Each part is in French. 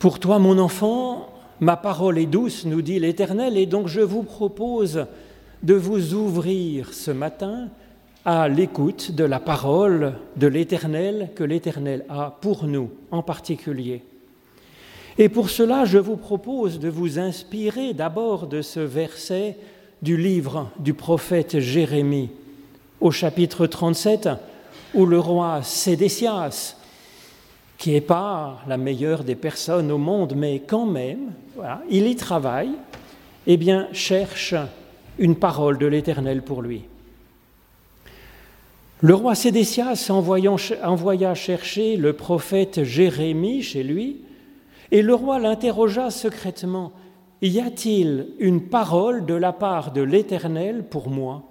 Pour toi, mon enfant, ma parole est douce, nous dit l'Éternel, et donc je vous propose de vous ouvrir ce matin à l'écoute de la parole de l'Éternel que l'Éternel a pour nous en particulier. Et pour cela, je vous propose de vous inspirer d'abord de ce verset du livre du prophète Jérémie au chapitre 37, où le roi Sédécias, qui n'est pas la meilleure des personnes au monde, mais quand même, il y travaille, eh bien, cherche une parole de l'Éternel pour lui. Le roi Sédécias envoya chercher le prophète Jérémie chez lui, et le roi l'interrogea secrètement, Y a-t-il une parole de la part de l'Éternel pour moi?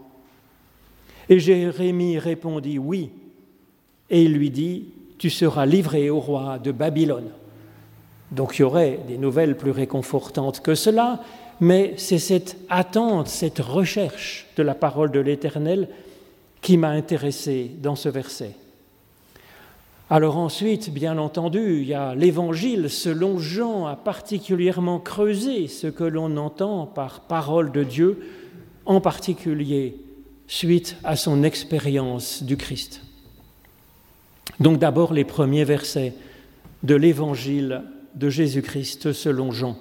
Et Jérémie répondit, Oui. Et il lui dit, Tu seras livré au roi de Babylone. Donc il y aurait des nouvelles plus réconfortantes que cela, mais c'est cette attente, cette recherche de la parole de l'Éternel qui m'a intéressé dans ce verset. Alors ensuite, bien entendu, il y a l'Évangile selon Jean a particulièrement creusé ce que l'on entend par parole de Dieu, en particulier suite à son expérience du Christ. Donc d'abord les premiers versets de l'Évangile de Jésus-Christ selon Jean.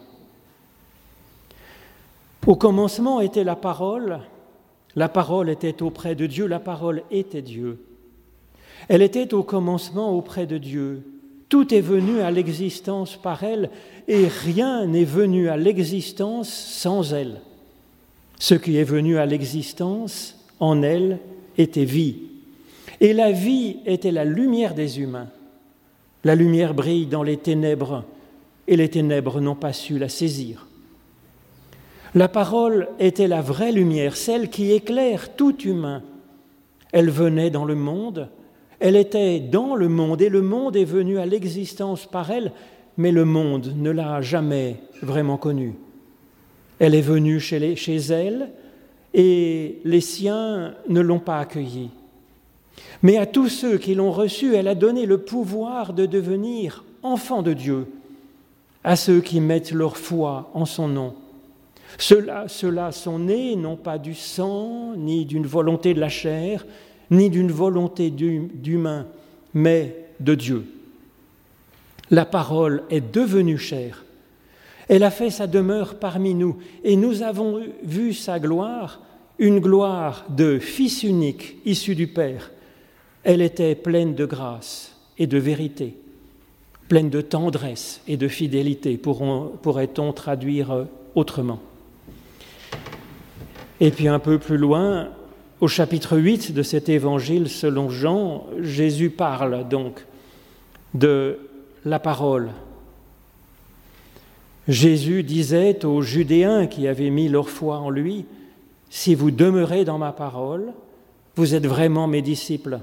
Au commencement était la parole, la parole était auprès de Dieu, la parole était Dieu. Elle était au commencement auprès de Dieu. Tout est venu à l'existence par elle et rien n'est venu à l'existence sans elle. Ce qui est venu à l'existence en elle était vie. Et la vie était la lumière des humains. La lumière brille dans les ténèbres et les ténèbres n'ont pas su la saisir. La parole était la vraie lumière, celle qui éclaire tout humain. Elle venait dans le monde, elle était dans le monde et le monde est venu à l'existence par elle, mais le monde ne l'a jamais vraiment connue. Elle est venue chez, elle et les siens ne l'ont pas accueillie. Mais à tous ceux qui l'ont reçue, elle a donné le pouvoir de devenir enfants de Dieu, à ceux qui mettent leur foi en son nom. Ceux-là sont nés non pas du sang, ni d'une volonté de la chair, ni d'une volonté d'humain, mais de Dieu. La parole est devenue chair. Elle a fait sa demeure parmi nous et nous avons vu sa gloire, une gloire de Fils unique issu du Père. Elle était pleine de grâce et de vérité, pleine de tendresse et de fidélité, pourrait-on traduire autrement. Et puis un peu plus loin, au chapitre 8 de cet évangile selon Jean, Jésus parle donc de la parole. Jésus disait aux Judéens qui avaient mis leur foi en lui, Si vous demeurez dans ma parole, vous êtes vraiment mes disciples.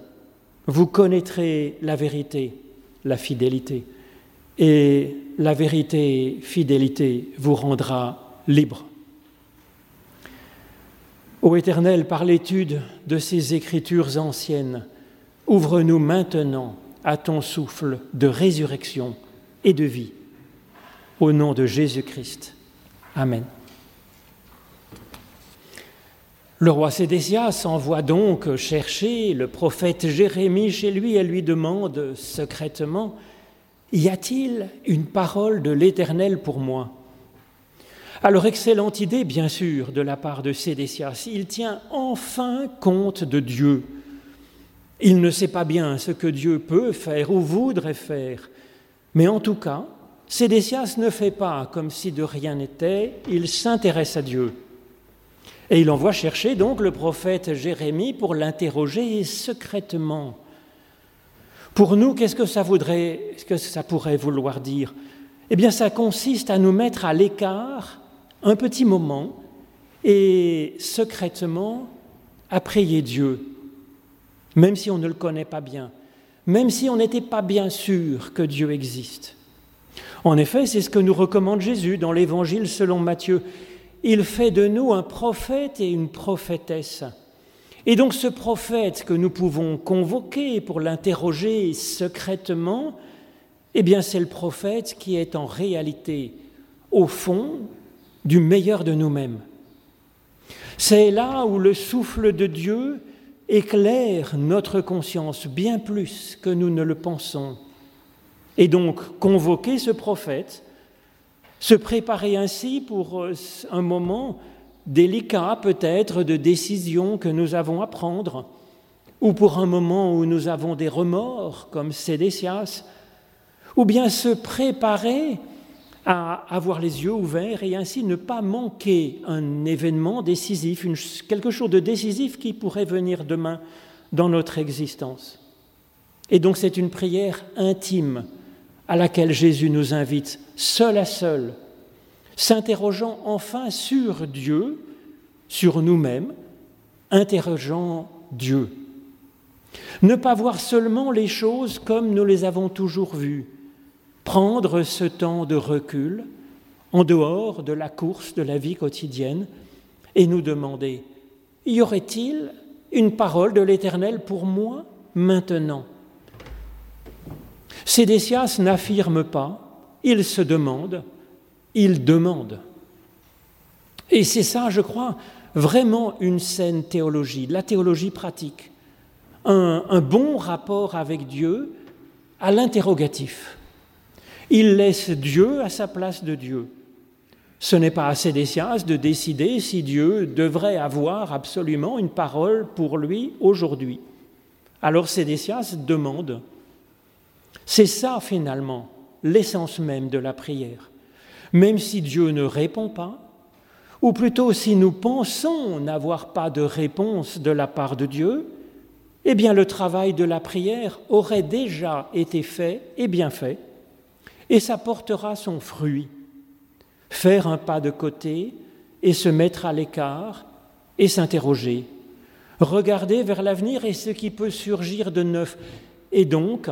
Vous connaîtrez la vérité, la fidélité. Et la vérité, fidélité, vous rendra libre. Ô Éternel, par l'étude de ces écritures anciennes, ouvre-nous maintenant à ton souffle de résurrection et de vie. Au nom de Jésus-Christ. Amen. Le roi Sédécias envoie donc chercher le prophète Jérémie chez lui et lui demande secrètement Y a-t-il une parole de l'Éternel pour moi? Alors, excellente idée, bien sûr, de la part de Sédécias. Il tient enfin compte de Dieu. Il ne sait pas bien ce que Dieu peut faire ou voudrait faire. Mais en tout cas, Sédécias ne fait pas comme si de rien n'était, il s'intéresse à Dieu. Et il envoie chercher donc le prophète Jérémie pour l'interroger secrètement. Pour nous, qu'est-ce que ça voudrait, que ça pourrait vouloir dire? Eh bien, ça consiste à nous mettre à l'écart un petit moment et secrètement à prier Dieu, même si on ne le connaît pas bien, même si on n'était pas bien sûr que Dieu existe. En effet, c'est ce que nous recommande Jésus dans l'Évangile selon Matthieu. Il fait de nous un prophète et une prophétesse. Et donc ce prophète que nous pouvons convoquer pour l'interroger secrètement, eh bien c'est le prophète qui est en réalité au fond du meilleur de nous-mêmes. C'est là où le souffle de Dieu éclaire notre conscience bien plus que nous ne le pensons. Et donc convoquer ce prophète, se préparer ainsi pour euh, un moment délicat peut-être de décision que nous avons à prendre, ou pour un moment où nous avons des remords comme Sédécias, ou bien se préparer à avoir les yeux ouverts et ainsi ne pas manquer un événement décisif, quelque chose de décisif qui pourrait venir demain dans notre existence. Et donc c'est une prière intime à laquelle Jésus nous invite, seul à seul, s'interrogeant enfin sur Dieu, sur nous-mêmes, interrogeant Dieu. Ne pas voir seulement les choses comme nous les avons toujours vues, prendre ce temps de recul en dehors de la course de la vie quotidienne et nous demander, y aurait-il une parole de l'Éternel pour moi maintenant? Sédécias n'affirme pas, il se demande, il demande. Et c'est ça, je crois, vraiment une saine théologie, la théologie pratique, un, un bon rapport avec Dieu à l'interrogatif. Il laisse Dieu à sa place de Dieu. Ce n'est pas à Sédécias de décider si Dieu devrait avoir absolument une parole pour lui aujourd'hui. Alors Sédécias demande. C'est ça finalement l'essence même de la prière. Même si Dieu ne répond pas, ou plutôt si nous pensons n'avoir pas de réponse de la part de Dieu, eh bien le travail de la prière aurait déjà été fait et bien fait et ça portera son fruit. Faire un pas de côté et se mettre à l'écart et s'interroger. Regarder vers l'avenir et ce qui peut surgir de neuf. Et donc,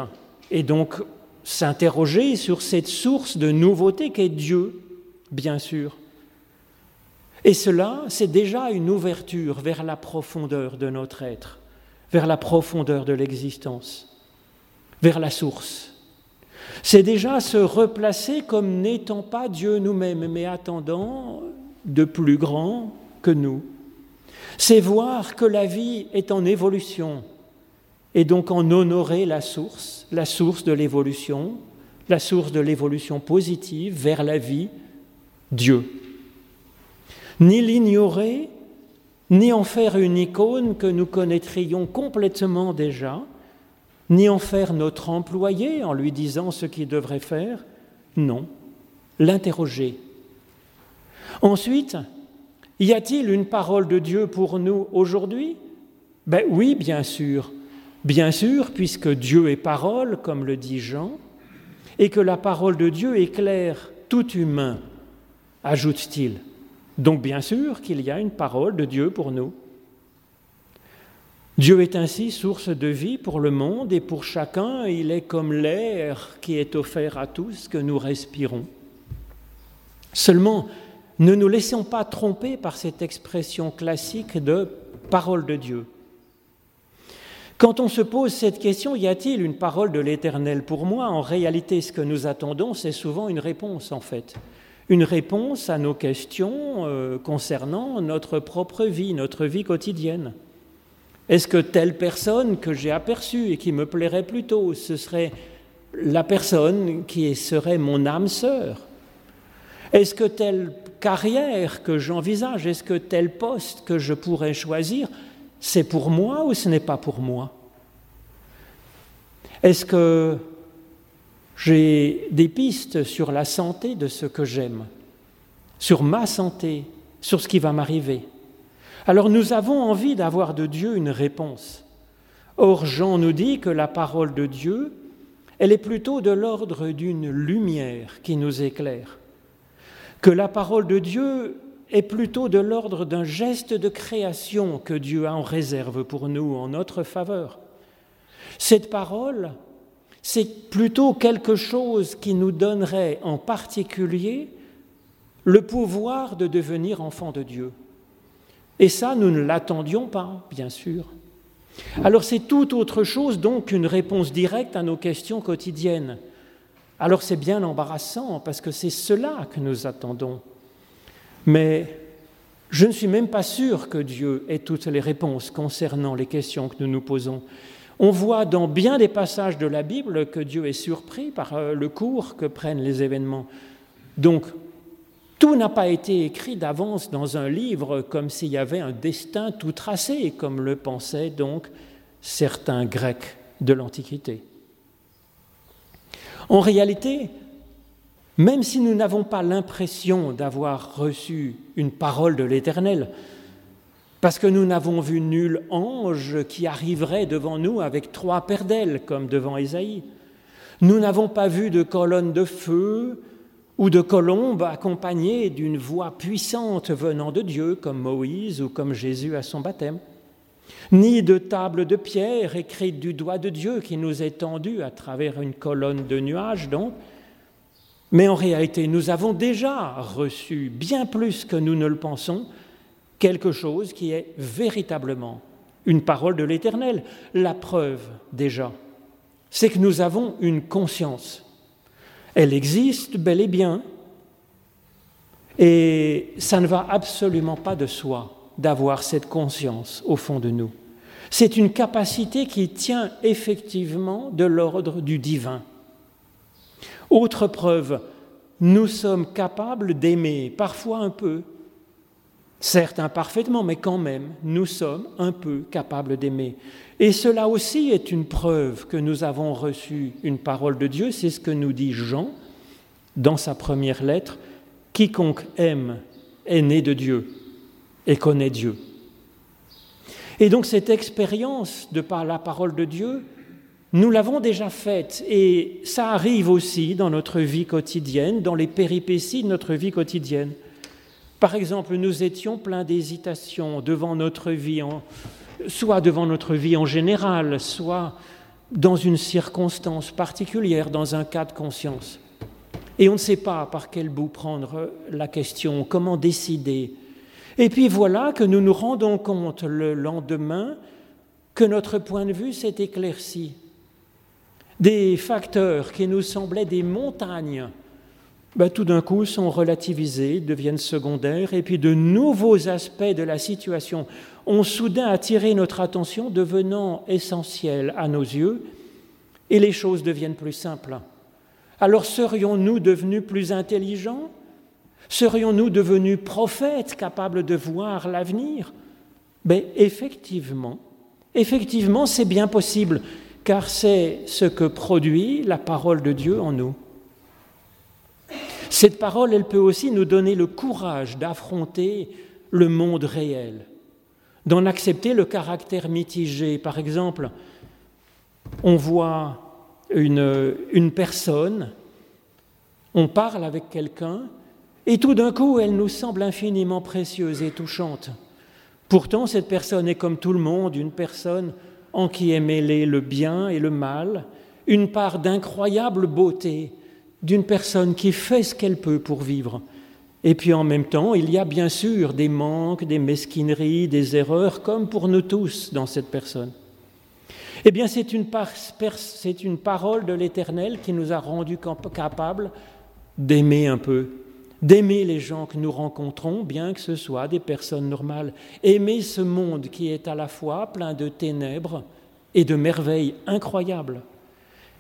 et donc s'interroger sur cette source de nouveauté qu'est Dieu, bien sûr. Et cela, c'est déjà une ouverture vers la profondeur de notre être, vers la profondeur de l'existence, vers la source. C'est déjà se replacer comme n'étant pas Dieu nous-mêmes, mais attendant de plus grand que nous. C'est voir que la vie est en évolution et donc en honorer la source, la source de l'évolution, la source de l'évolution positive vers la vie, Dieu. Ni l'ignorer, ni en faire une icône que nous connaîtrions complètement déjà, ni en faire notre employé en lui disant ce qu'il devrait faire, non, l'interroger. Ensuite, y a-t-il une parole de Dieu pour nous aujourd'hui? Ben oui, bien sûr. Bien sûr, puisque Dieu est parole, comme le dit Jean, et que la parole de Dieu éclaire tout humain, ajoute-t-il. Donc bien sûr qu'il y a une parole de Dieu pour nous. Dieu est ainsi source de vie pour le monde et pour chacun, il est comme l'air qui est offert à tous que nous respirons. Seulement, ne nous laissons pas tromper par cette expression classique de parole de Dieu. Quand on se pose cette question, y a-t-il une parole de l'Éternel pour moi? En réalité, ce que nous attendons, c'est souvent une réponse, en fait. Une réponse à nos questions euh, concernant notre propre vie, notre vie quotidienne. Est-ce que telle personne que j'ai aperçue et qui me plairait plutôt, ce serait la personne qui serait mon âme sœur? Est-ce que telle carrière que j'envisage, est-ce que tel poste que je pourrais choisir, c'est pour moi ou ce n'est pas pour moi? Est-ce que j'ai des pistes sur la santé de ce que j'aime, sur ma santé, sur ce qui va m'arriver? Alors nous avons envie d'avoir de Dieu une réponse. Or Jean nous dit que la parole de Dieu, elle est plutôt de l'ordre d'une lumière qui nous éclaire, que la parole de Dieu est plutôt de l'ordre d'un geste de création que Dieu a en réserve pour nous en notre faveur. Cette parole, c'est plutôt quelque chose qui nous donnerait en particulier le pouvoir de devenir enfant de Dieu. Et ça, nous ne l'attendions pas, bien sûr. Alors c'est tout autre chose donc qu'une réponse directe à nos questions quotidiennes. alors c'est bien embarrassant parce que c'est cela que nous attendons. Mais je ne suis même pas sûr que Dieu ait toutes les réponses concernant les questions que nous nous posons. On voit dans bien des passages de la Bible que Dieu est surpris par euh, le cours que prennent les événements. Donc, tout n'a pas été écrit d'avance dans un livre comme s'il y avait un destin tout tracé, comme le pensaient donc certains Grecs de l'Antiquité. En réalité, même si nous n'avons pas l'impression d'avoir reçu une parole de l'Éternel, parce que nous n'avons vu nul ange qui arriverait devant nous avec trois paires d'ailes, comme devant Ésaïe. Nous n'avons pas vu de colonne de feu ou de colombe accompagnée d'une voix puissante venant de Dieu, comme Moïse ou comme Jésus à son baptême, ni de table de pierre écrite du doigt de Dieu qui nous est tendue à travers une colonne de nuages, donc, mais en réalité, nous avons déjà reçu, bien plus que nous ne le pensons, quelque chose qui est véritablement une parole de l'Éternel. La preuve, déjà, c'est que nous avons une conscience. Elle existe bel et bien, et ça ne va absolument pas de soi d'avoir cette conscience au fond de nous. C'est une capacité qui tient effectivement de l'ordre du divin. Autre preuve, nous sommes capables d'aimer, parfois un peu, certes imparfaitement, mais quand même, nous sommes un peu capables d'aimer. Et cela aussi est une preuve que nous avons reçu une parole de Dieu, c'est ce que nous dit Jean dans sa première lettre, quiconque aime est né de Dieu et connaît Dieu. Et donc cette expérience de par la parole de Dieu, nous l'avons déjà faite et ça arrive aussi dans notre vie quotidienne, dans les péripéties de notre vie quotidienne. Par exemple, nous étions pleins d'hésitation devant notre vie, soit devant notre vie en général, soit dans une circonstance particulière, dans un cas de conscience. Et on ne sait pas par quel bout prendre la question, comment décider. Et puis voilà que nous nous rendons compte le lendemain que notre point de vue s'est éclairci des facteurs qui nous semblaient des montagnes, ben, tout d'un coup sont relativisés, deviennent secondaires, et puis de nouveaux aspects de la situation ont soudain attiré notre attention, devenant essentiels à nos yeux, et les choses deviennent plus simples. Alors serions-nous devenus plus intelligents? Serions-nous devenus prophètes capables de voir l'avenir? Ben effectivement, effectivement, c'est bien possible car c'est ce que produit la parole de Dieu en nous. Cette parole, elle peut aussi nous donner le courage d'affronter le monde réel, d'en accepter le caractère mitigé. Par exemple, on voit une, une personne, on parle avec quelqu'un, et tout d'un coup, elle nous semble infiniment précieuse et touchante. Pourtant, cette personne est comme tout le monde, une personne en qui est mêlé le bien et le mal, une part d'incroyable beauté d'une personne qui fait ce qu'elle peut pour vivre. Et puis en même temps, il y a bien sûr des manques, des mesquineries, des erreurs, comme pour nous tous dans cette personne. Eh bien, c'est une, parole de l'Éternel qui nous a rendus capables d'aimer un peu, d'aimer les gens que nous rencontrons, bien que ce soit des personnes normales, aimer ce monde qui est à la fois plein de ténèbres et de merveilles incroyables,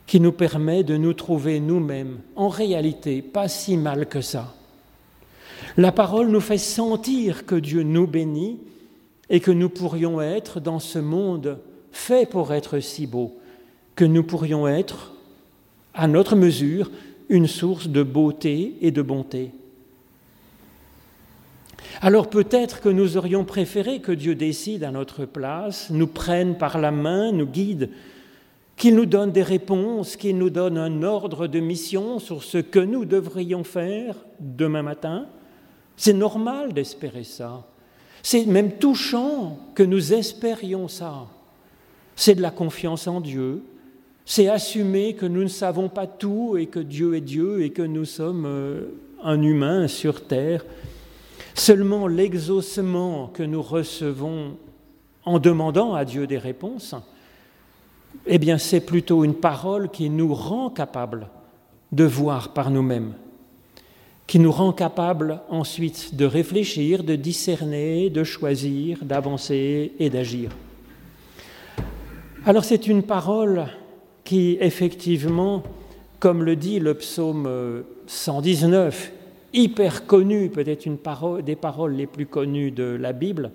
qui nous permet de nous trouver nous-mêmes, en réalité, pas si mal que ça. La parole nous fait sentir que Dieu nous bénit et que nous pourrions être dans ce monde fait pour être si beau, que nous pourrions être, à notre mesure, une source de beauté et de bonté. Alors peut-être que nous aurions préféré que Dieu décide à notre place, nous prenne par la main, nous guide, qu'il nous donne des réponses, qu'il nous donne un ordre de mission sur ce que nous devrions faire demain matin. C'est normal d'espérer ça. C'est même touchant que nous espérions ça. C'est de la confiance en Dieu. C'est assumer que nous ne savons pas tout et que Dieu est Dieu et que nous sommes euh, un humain sur terre Seulement l'exaucement que nous recevons en demandant à Dieu des réponses, eh bien c'est plutôt une parole qui nous rend capables de voir par nous-mêmes, qui nous rend capables ensuite de réfléchir, de discerner, de choisir, d'avancer et d'agir. Alors c'est une parole qui, effectivement, comme le dit le psaume 119, hyper connue, peut-être une des paroles les plus connues de la Bible,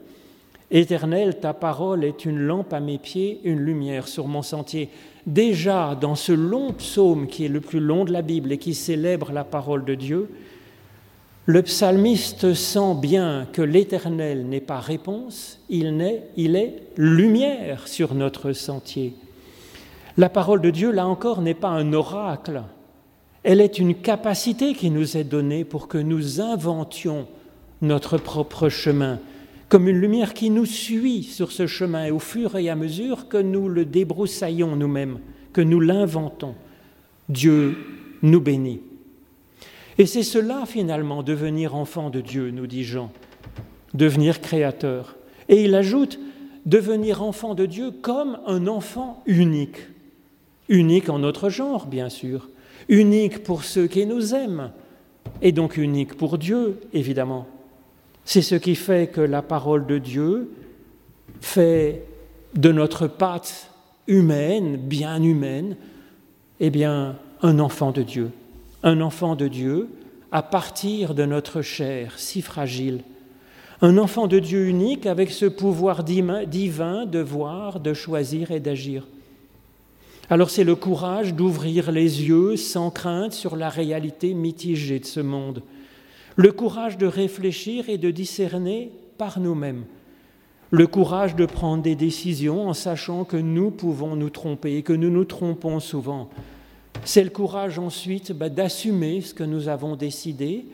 Éternel, ta parole est une lampe à mes pieds, une lumière sur mon sentier. Déjà, dans ce long psaume qui est le plus long de la Bible et qui célèbre la parole de Dieu, le psalmiste sent bien que l'Éternel n'est pas réponse, il, est, il est lumière sur notre sentier. La parole de Dieu, là encore, n'est pas un oracle, elle est une capacité qui nous est donnée pour que nous inventions notre propre chemin, comme une lumière qui nous suit sur ce chemin et au fur et à mesure que nous le débroussaillons nous-mêmes, que nous l'inventons. Dieu nous bénit. Et c'est cela finalement, devenir enfant de Dieu, nous dit Jean, devenir créateur. Et il ajoute, devenir enfant de Dieu comme un enfant unique, unique en notre genre, bien sûr, unique pour ceux qui nous aiment, et donc unique pour Dieu, évidemment. C'est ce qui fait que la parole de Dieu fait de notre pâte humaine, bien humaine, eh bien, un enfant de Dieu. Un enfant de Dieu à partir de notre chair si fragile. Un enfant de Dieu unique avec ce pouvoir divin de voir, de choisir et d'agir. Alors c'est le courage d'ouvrir les yeux sans crainte sur la réalité mitigée de ce monde le courage de réfléchir et de discerner par nous-mêmes, le courage de prendre des décisions en sachant que nous pouvons nous tromper et que nous nous trompons souvent. C'est le courage ensuite bah, d'assumer ce que nous avons décidé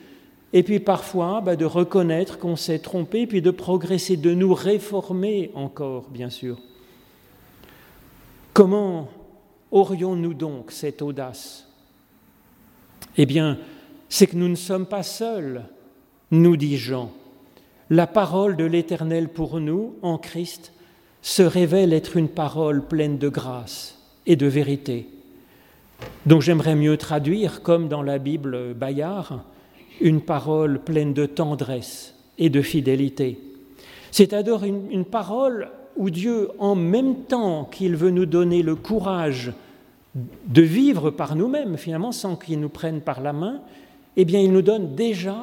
et puis parfois bah, de reconnaître qu'on s'est trompé, puis de progresser, de nous réformer encore, bien sûr. Comment aurions-nous donc cette audace? Eh bien, c'est que nous ne sommes pas seuls, nous dit Jean. La parole de l'Éternel pour nous, en Christ, se révèle être une parole pleine de grâce et de vérité. Donc j'aimerais mieux traduire, comme dans la Bible Bayard, une parole pleine de tendresse et de fidélité. C'est-à-dire une, une, parole où Dieu, en même temps qu'il veut nous donner le courage de vivre par nous-mêmes, finalement, sans qu'il nous prenne par la main, eh bien, il nous donne déjà,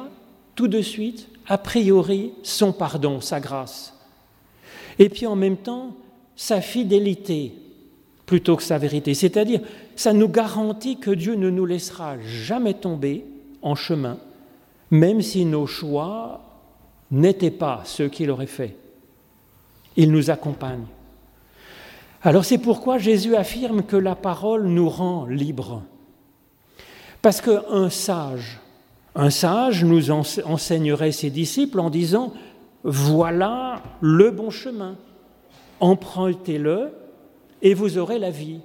tout de suite, a priori, son pardon, sa grâce. Et puis en même temps, sa fidélité plutôt que sa vérité. C'est-à-dire, ça nous garantit que Dieu ne nous laissera jamais tomber en chemin, même si nos choix n'étaient pas ceux qu'il aurait fait. Il nous accompagne. Alors c'est pourquoi Jésus affirme que la parole nous rend libres. Parce qu'un sage, un sage nous enseignerait ses disciples en disant, voilà le bon chemin, empruntez-le et vous aurez la vie.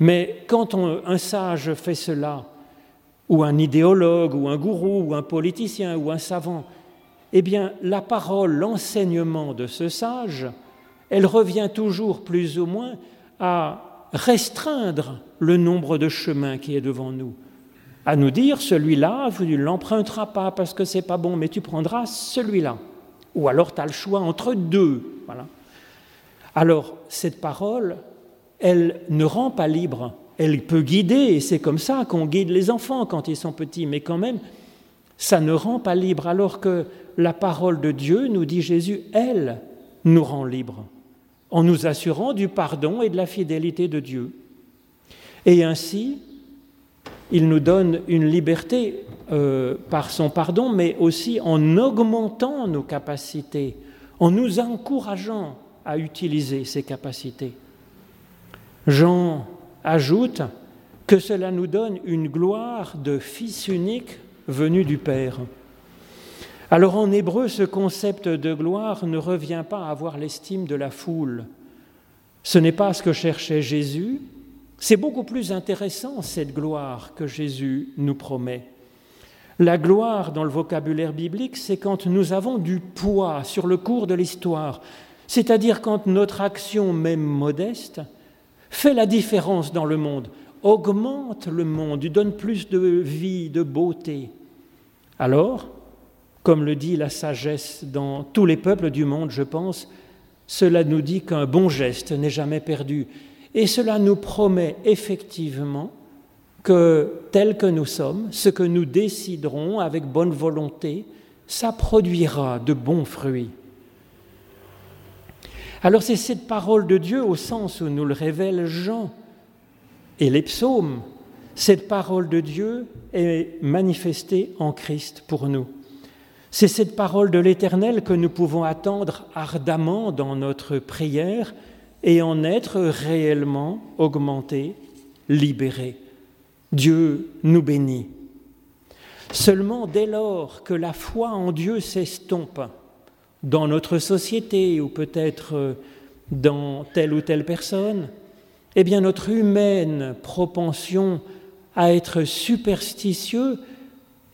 Mais quand un sage fait cela, ou un idéologue, ou un gourou, ou un politicien, ou un savant, eh bien la parole, l'enseignement de ce sage, elle revient toujours plus ou moins à restreindre le nombre de chemins qui est devant nous. À nous dire, celui-là, tu ne l'emprunteras pas parce que c'est pas bon, mais tu prendras celui-là. Ou alors tu as le choix entre deux. Voilà. Alors, cette parole, elle ne rend pas libre. Elle peut guider, et c'est comme ça qu'on guide les enfants quand ils sont petits, mais quand même, ça ne rend pas libre, alors que la parole de Dieu, nous dit Jésus, elle nous rend libre en nous assurant du pardon et de la fidélité de Dieu. Et ainsi, il nous donne une liberté euh, par son pardon, mais aussi en augmentant nos capacités, en nous encourageant à utiliser ces capacités. Jean ajoute que cela nous donne une gloire de Fils unique venu du Père. Alors en hébreu, ce concept de gloire ne revient pas à avoir l'estime de la foule. Ce n'est pas ce que cherchait Jésus. C'est beaucoup plus intéressant, cette gloire que Jésus nous promet. La gloire dans le vocabulaire biblique, c'est quand nous avons du poids sur le cours de l'histoire, c'est-à-dire quand notre action, même modeste, fait la différence dans le monde, augmente le monde, lui donne plus de vie, de beauté. Alors, comme le dit la sagesse dans tous les peuples du monde, je pense, cela nous dit qu'un bon geste n'est jamais perdu. Et cela nous promet effectivement que tel que nous sommes, ce que nous déciderons avec bonne volonté, ça produira de bons fruits. Alors c'est cette parole de Dieu au sens où nous le révèle Jean et les psaumes. Cette parole de Dieu est manifestée en Christ pour nous. C'est cette parole de l'Éternel que nous pouvons attendre ardemment dans notre prière et en être réellement augmentés, libérés. Dieu nous bénit. Seulement dès lors que la foi en Dieu s'estompe, dans notre société ou peut-être dans telle ou telle personne, eh bien notre humaine propension à être superstitieux,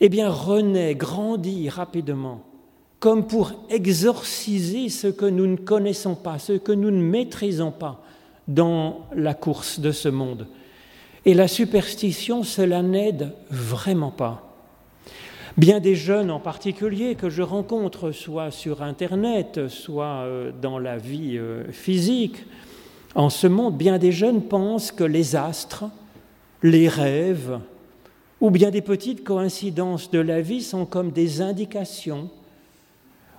eh bien renaît, grandit rapidement, comme pour exorciser ce que nous ne connaissons pas, ce que nous ne maîtrisons pas dans la course de ce monde. Et la superstition, cela n'aide vraiment pas. Bien des jeunes en particulier que je rencontre soit sur Internet, soit euh, dans la vie euh, physique, en ce monde, bien des jeunes pensent que les astres, les rêves, ou bien des petites coïncidences de la vie sont comme des indications,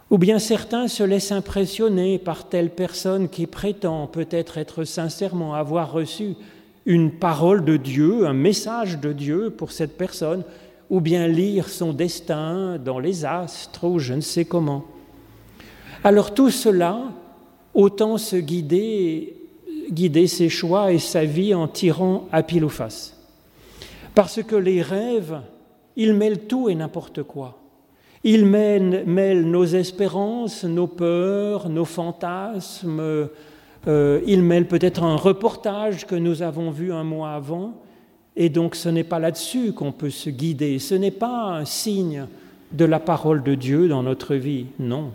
ou bien certains se laissent impressionner par telle personne qui prétend peut-être être sincèrement avoir reçu une parole de Dieu, un message de Dieu pour cette personne, ou bien lire son destin dans les astres ou je ne sais comment. Alors tout cela, autant se guider, guider ses choix et sa vie en tirant à pile ou face. Parce que les rêves, ils mêlent tout et n'importe quoi. Ils mêlent, nos espérances, nos peurs, nos fantasmes. Euh, ils mêlent peut-être un reportage que nous avons vu un mois avant. Et donc ce n'est pas là-dessus qu'on peut se guider, ce n'est pas un signe de la parole de Dieu dans notre vie, non.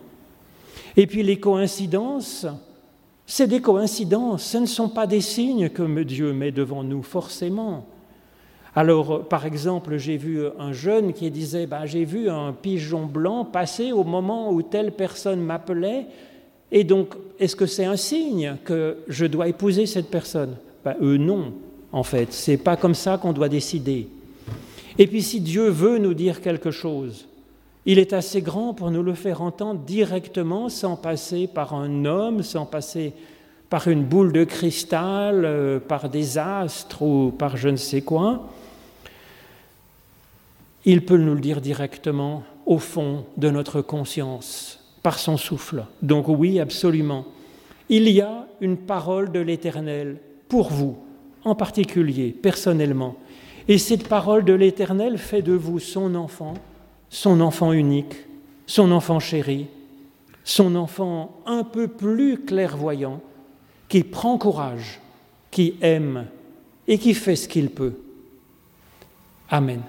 Et puis les coïncidences, c'est des coïncidences, ce ne sont pas des signes que Dieu met devant nous, forcément. Alors, par exemple, j'ai vu un jeune qui disait bah, J'ai vu un pigeon blanc passer au moment où telle personne m'appelait, et donc, est-ce que c'est un signe que je dois épouser cette personne? Bah, Eux, non en fait. C'est pas comme ça qu'on doit décider. Et puis si Dieu veut nous dire quelque chose, il est assez grand pour nous le faire entendre directement sans passer par un homme, sans passer par une boule de cristal, euh, par des astres ou par je ne sais quoi. Il peut nous le dire directement au fond de notre conscience, par son souffle. Donc oui, absolument. Il y a une parole de l'Éternel pour vous, en particulier, personnellement. Et cette parole de l'Éternel fait de vous son enfant, son enfant unique, son enfant chéri, son enfant un peu plus clairvoyant, qui prend courage, qui aime et qui fait ce qu'il peut. Amen.